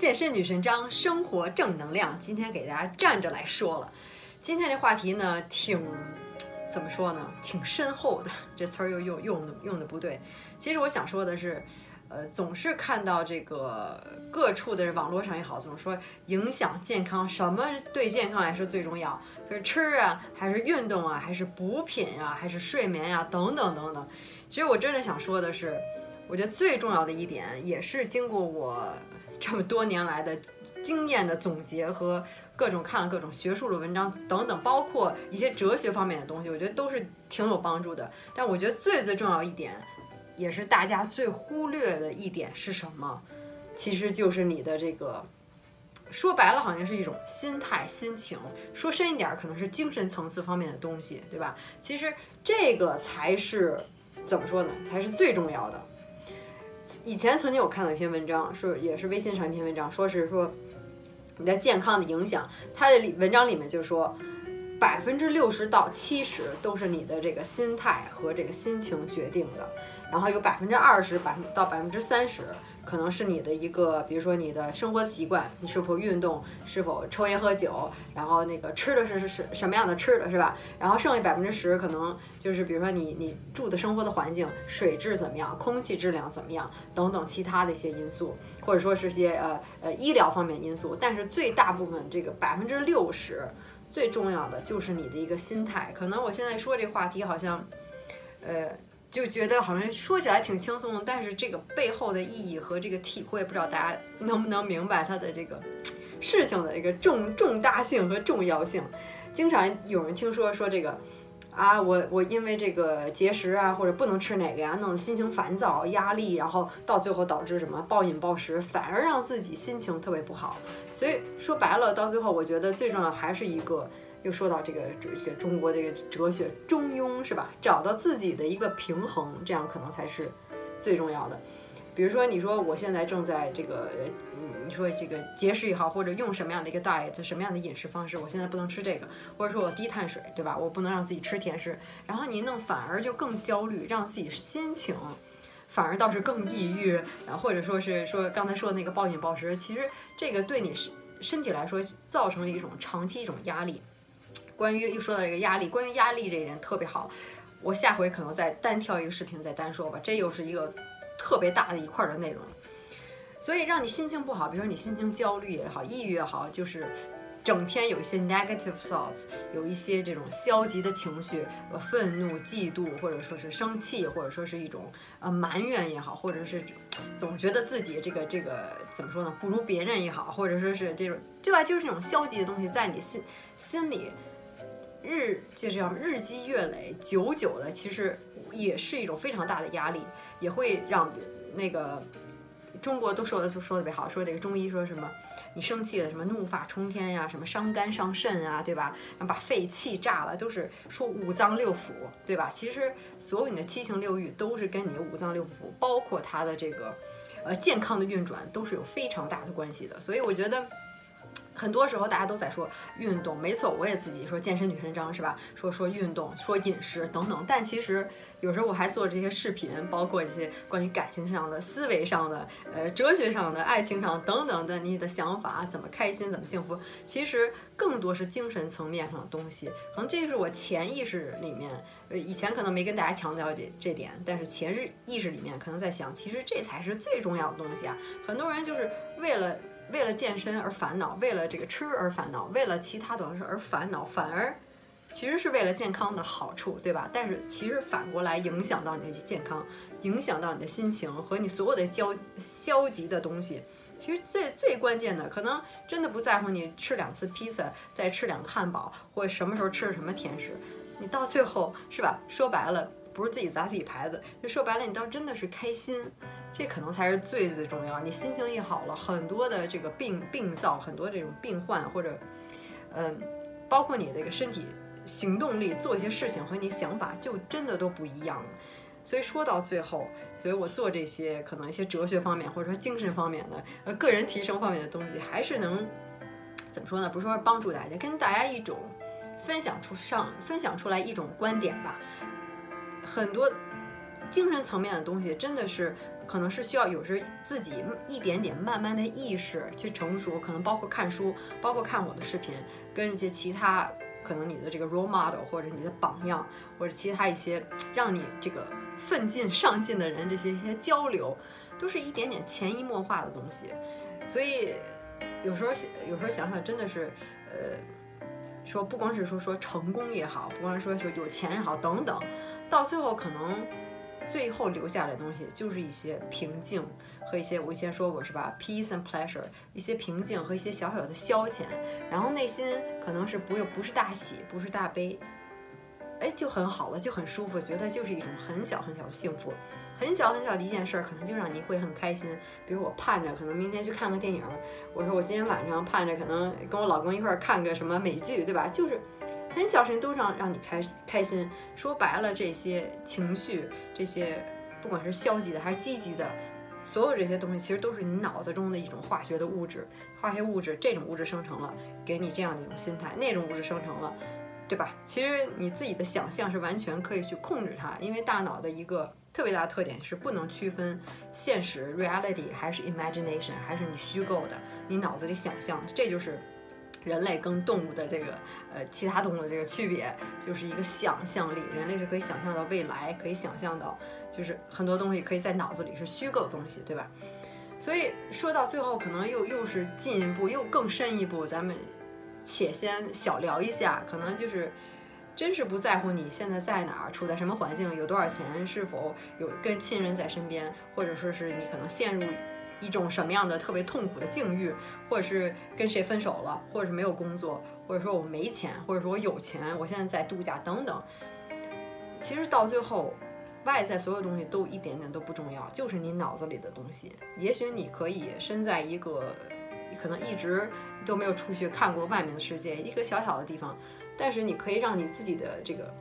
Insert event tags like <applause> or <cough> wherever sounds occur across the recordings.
健身女神张，生活正能量。今天给大家站着来说了。今天这话题呢，挺怎么说呢？挺深厚的。<laughs> 这词儿又用用用的不对。其实我想说的是，呃，总是看到这个各处的网络上也好，总说影响健康，什么对健康来说最重要？是吃啊，还是运动啊，还是补品啊，还是睡眠呀，等等等等。其实我真的想说的是，我觉得最重要的一点，也是经过我。这么多年来的经验的总结和各种看了各种学术的文章等等，包括一些哲学方面的东西，我觉得都是挺有帮助的。但我觉得最最重要一点，也是大家最忽略的一点是什么？其实就是你的这个，说白了好像是一种心态、心情；说深一点，可能是精神层次方面的东西，对吧？其实这个才是怎么说呢？才是最重要的。以前曾经我看了一篇文章，是也是微信上一篇文章，说是说你的健康的影响，它的文章里面就说百分之六十到七十都是你的这个心态和这个心情决定的，然后有百分之二十百分到百分之三十。可能是你的一个，比如说你的生活习惯，你是否运动，是否抽烟喝酒，然后那个吃的是是是什么样的吃的，是吧？然后剩下百分之十，可能就是比如说你你住的生活的环境，水质怎么样，空气质量怎么样，等等其他的一些因素，或者说是些呃呃医疗方面因素。但是最大部分这个百分之六十，最重要的就是你的一个心态。可能我现在说这话题好像，呃。就觉得好像说起来挺轻松的，但是这个背后的意义和这个体会，不知道大家能不能明白它的这个事情的一个重重大性和重要性。经常有人听说说这个啊，我我因为这个节食啊，或者不能吃哪个呀，弄得心情烦躁、压力，然后到最后导致什么暴饮暴食，反而让自己心情特别不好。所以说白了，到最后我觉得最重要还是一个。又说到这个这个中国这个哲学中庸是吧？找到自己的一个平衡，这样可能才是最重要的。比如说，你说我现在正在这个，你说这个节食也好，或者用什么样的一个 diet，什么样的饮食方式，我现在不能吃这个，或者说我低碳水，对吧？我不能让自己吃甜食，然后你弄反而就更焦虑，让自己心情反而倒是更抑郁，然后或者说是说刚才说的那个暴饮暴食，其实这个对你身身体来说造成了一种长期一种压力。关于又说到这个压力，关于压力这一点特别好，我下回可能再单挑一个视频再单说吧，这又是一个特别大的一块的内容。所以让你心情不好，比如说你心情焦虑也好，抑郁也好，就是整天有一些 negative thoughts，有一些这种消极的情绪，愤怒、嫉妒，或者说是生气，或者说是一种呃埋怨也好，或者是总觉得自己这个这个怎么说呢，不如别人也好，或者说是这种对吧，就是这种消极的东西在你心心里。日就这样日积月累，久久的，其实也是一种非常大的压力，也会让那个中国都说的说的特别好，说这个中医说什么，你生气了什么怒发冲天呀，什么伤肝伤肾啊，对吧？然后把肺气炸了，都是说五脏六腑，对吧？其实所有你的七情六欲都是跟你的五脏六腑，包括它的这个呃健康的运转，都是有非常大的关系的。所以我觉得。很多时候大家都在说运动，没错，我也自己说健身女神章是吧？说说运动，说饮食等等。但其实有时候我还做这些视频，包括一些关于感情上的、思维上的、呃哲学上的、爱情上等等的你的想法，怎么开心，怎么幸福。其实更多是精神层面上的东西。可能这是我潜意识里面，呃以前可能没跟大家强调这这点，但是潜意识里面可能在想，其实这才是最重要的东西啊。很多人就是为了。为了健身而烦恼，为了这个吃而烦恼，为了其他的事而烦恼，反而其实是为了健康的好处，对吧？但是其实反过来影响到你的健康，影响到你的心情和你所有的焦消极的东西。其实最最关键的，可能真的不在乎你吃两次披萨，再吃两个汉堡，或者什么时候吃什么甜食，你到最后是吧？说白了。不是自己砸自己牌子，就说白了，你倒真的是开心，这可能才是最最重要。你心情一好了，很多的这个病病灶，很多这种病患或者，嗯，包括你的这个身体行动力，做一些事情和你想法就真的都不一样了。所以说到最后，所以我做这些可能一些哲学方面或者说精神方面的呃个人提升方面的东西，还是能怎么说呢？不是说帮助大家，跟大家一种分享出上分享出来一种观点吧。很多精神层面的东西，真的是可能是需要有时自己一点点慢慢的意识去成熟，可能包括看书，包括看我的视频，跟一些其他可能你的这个 role model 或者你的榜样，或者其他一些让你这个奋进上进的人，这些一些交流，都是一点点潜移默化的东西。所以有时候有时候想想，真的是呃，说不光是说说成功也好，不光是说说有钱也好等等，到最后可能。最后留下来的东西就是一些平静和一些我以前说过是吧，peace and pleasure，一些平静和一些小小的消遣，然后内心可能是不又不是大喜，不是大悲，哎，就很好了，就很舒服，觉得就是一种很小很小的幸福，很小很小的一件事儿，可能就让你会很开心。比如我盼着可能明天去看个电影，我说我今天晚上盼着可能跟我老公一块儿看个什么美剧，对吧？就是。很小事情都让让你开开心，说白了，这些情绪，这些不管是消极的还是积极的，所有这些东西其实都是你脑子中的一种化学的物质，化学物质这种物质生成了，给你这样的一种心态，那种物质生成了，对吧？其实你自己的想象是完全可以去控制它，因为大脑的一个特别大的特点是不能区分现实 reality 还是 imagination 还是你虚构的，你脑子里想象，这就是。人类跟动物的这个，呃，其他动物的这个区别，就是一个想象力。人类是可以想象到未来，可以想象到，就是很多东西可以在脑子里是虚构的东西，对吧？所以说到最后，可能又又是进一步，又更深一步。咱们且先小聊一下，可能就是真是不在乎你现在在哪儿，处在什么环境，有多少钱，是否有跟亲人在身边，或者说是你可能陷入。一种什么样的特别痛苦的境遇，或者是跟谁分手了，或者是没有工作，或者说我没钱，或者说我有钱，我现在在度假等等。其实到最后，外在所有东西都一点点都不重要，就是你脑子里的东西。也许你可以身在一个可能一直都没有出去看过外面的世界，一个小小的地方，但是你可以让你自己的这个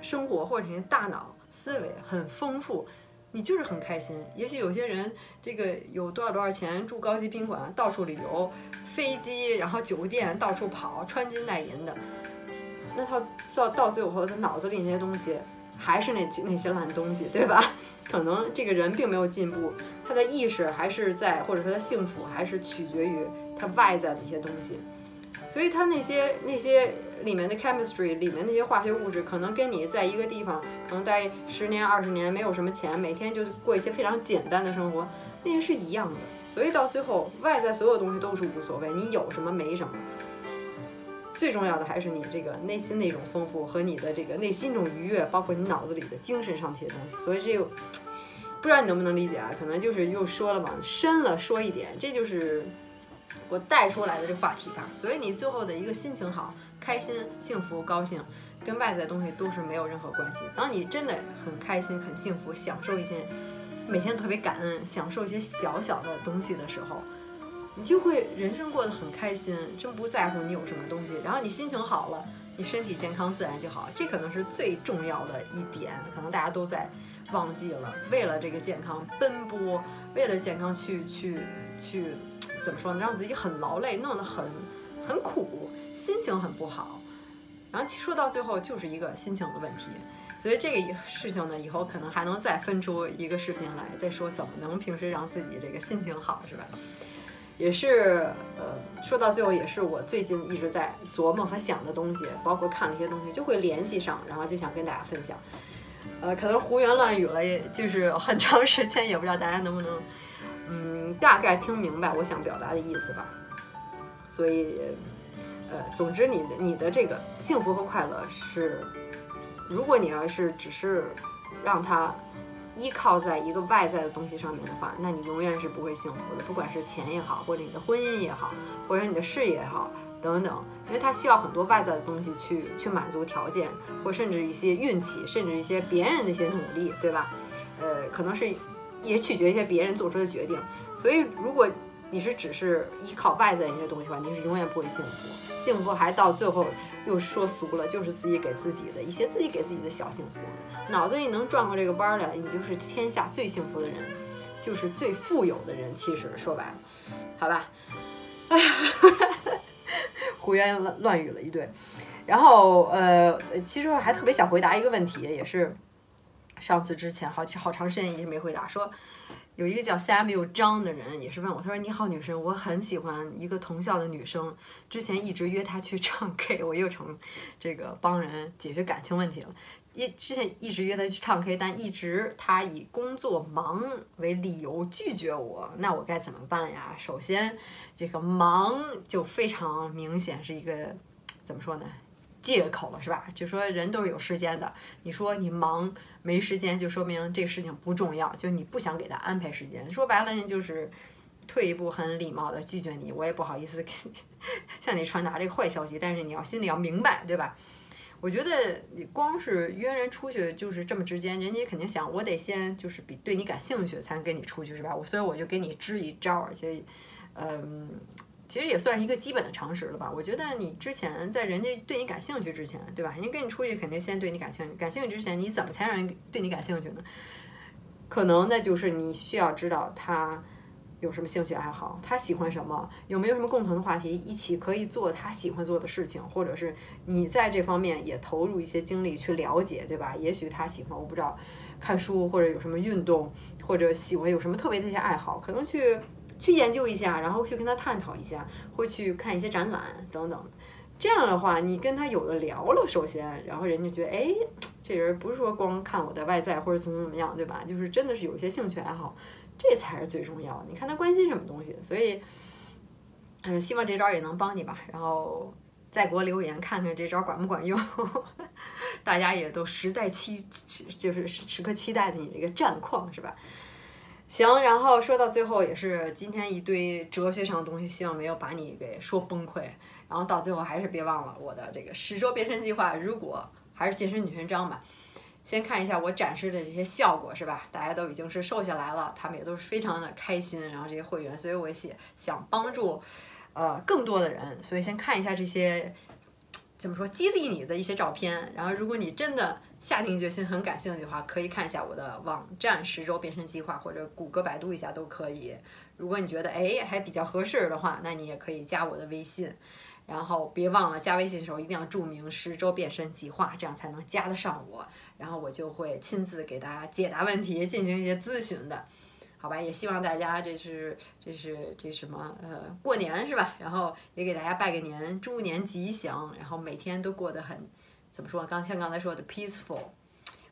生活或者你的大脑思维很丰富。你就是很开心。也许有些人这个有多少多少钱，住高级宾馆，到处旅游，飞机，然后酒店到处跑，穿金戴银的。那他到到最后，他脑子里那些东西还是那那些烂东西，对吧？可能这个人并没有进步，他的意识还是在，或者说他幸福还是取决于他外在的一些东西。所以他那些那些。里面的 chemistry 里面那些化学物质，可能跟你在一个地方，可能待十年二十年，没有什么钱，每天就过一些非常简单的生活，那些是一样的。所以到最后，外在所有东西都是无所谓，你有什么没什么，最重要的还是你这个内心的一种丰富和你的这个内心一种愉悦，包括你脑子里的精神上这些东西。所以这个 <tsk> 不知道你能不能理解啊？可能就是又说了嘛，深了说一点，这就是我带出来的这话题吧。所以你最后的一个心情好。开心、幸福、高兴，跟外在东西都是没有任何关系。当你真的很开心、很幸福，享受一些每天特别感恩，享受一些小小的东西的时候，你就会人生过得很开心，真不在乎你有什么东西。然后你心情好了，你身体健康自然就好。这可能是最重要的一点，可能大家都在忘记了。为了这个健康奔波，为了健康去去去，怎么说呢？让自己很劳累，弄得很很苦。心情很不好，然后说到最后就是一个心情的问题，所以这个事情呢，以后可能还能再分出一个视频来再说怎么能平时让自己这个心情好，是吧？也是，呃，说到最后也是我最近一直在琢磨和想的东西，包括看了一些东西就会联系上，然后就想跟大家分享。呃，可能胡言乱语了，也就是很长时间，也不知道大家能不能，嗯，大概听明白我想表达的意思吧。所以。呃，总之，你的你的这个幸福和快乐是，如果你要是只是让它依靠在一个外在的东西上面的话，那你永远是不会幸福的。不管是钱也好，或者你的婚姻也好，或者你的事业也好，等等，因为它需要很多外在的东西去去满足条件，或甚至一些运气，甚至一些别人的一些努力，对吧？呃，可能是也取决一些别人做出的决定。所以，如果你是只是依靠外在一些东西吧，你是永远不会幸福。幸福还到最后又说俗了，就是自己给自己的一些自己给自己的小幸福。脑子里能转过这个弯来，你就是天下最幸福的人，就是最富有的人。其实说白了，好吧，哎呀，胡言乱乱语了一堆。然后呃，其实我还特别想回答一个问题，也是上次之前好好长时间一直没回答，说有一个叫 Samuel 张的人也是问我，他说你好女生，我很喜欢一个同校的女生，之前一直约她去唱 K，我又成这个帮人解决感情问题了。一之前一直约她去唱 K，但一直她以工作忙为理由拒绝我，那我该怎么办呀？首先，这个忙就非常明显是一个怎么说呢？借口了是吧？就说人都是有时间的，你说你忙没时间，就说明这个事情不重要，就你不想给他安排时间。说白了，人就是退一步，很礼貌的拒绝你，我也不好意思给你 <laughs> 向你传达这个坏消息，但是你要心里要明白，对吧？我觉得你光是约人出去就是这么直接，人家肯定想我得先就是比对你感兴趣才能跟你出去是吧？我所以我就给你支一招，而且，嗯。其实也算是一个基本的常识了吧？我觉得你之前在人家对你感兴趣之前，对吧？人家跟你出去肯定先对你感兴趣，感兴趣之前你怎么才让人对你感兴趣呢？可能那就是你需要知道他有什么兴趣爱好，他喜欢什么，有没有什么共同的话题，一起可以做他喜欢做的事情，或者是你在这方面也投入一些精力去了解，对吧？也许他喜欢我不知道看书，或者有什么运动，或者喜欢有什么特别的一些爱好，可能去。去研究一下，然后去跟他探讨一下，会去看一些展览等等。这样的话，你跟他有的聊了，首先，然后人家觉得，哎，这人不是说光看我的外在或者怎么怎么样，对吧？就是真的是有一些兴趣爱好，这才是最重要的。你看他关心什么东西，所以，嗯，希望这招也能帮你吧。然后再给我留言，看看这招管不管用。<laughs> 大家也都时代期，就是时刻期待的你这个战况，是吧？行，然后说到最后也是今天一堆哲学上的东西，希望没有把你给说崩溃。然后到最后还是别忘了我的这个十周变身计划。如果还是健身女神章吧，先看一下我展示的这些效果是吧？大家都已经是瘦下来了，他们也都是非常的开心。然后这些会员，所以我也想帮助呃更多的人，所以先看一下这些怎么说激励你的一些照片。然后如果你真的。下定决心很感兴趣的话，可以看一下我的网站十周变身计划，或者谷歌、百度一下都可以。如果你觉得哎还比较合适的话，那你也可以加我的微信，然后别忘了加微信的时候一定要注明十周变身计划，这样才能加得上我，然后我就会亲自给大家解答问题，进行一些咨询的，好吧？也希望大家这是这是这什么呃过年是吧？然后也给大家拜个年，猪年吉祥，然后每天都过得很。怎么说？刚像刚才说的，peaceful，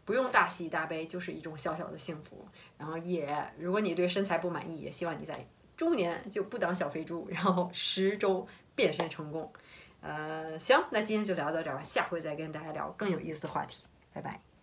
不用大喜大悲，就是一种小小的幸福。然后也，如果你对身材不满意，也希望你在中年就不当小肥猪，然后十周变身成功。呃，行，那今天就聊到这儿吧，下回再跟大家聊更有意思的话题，拜拜。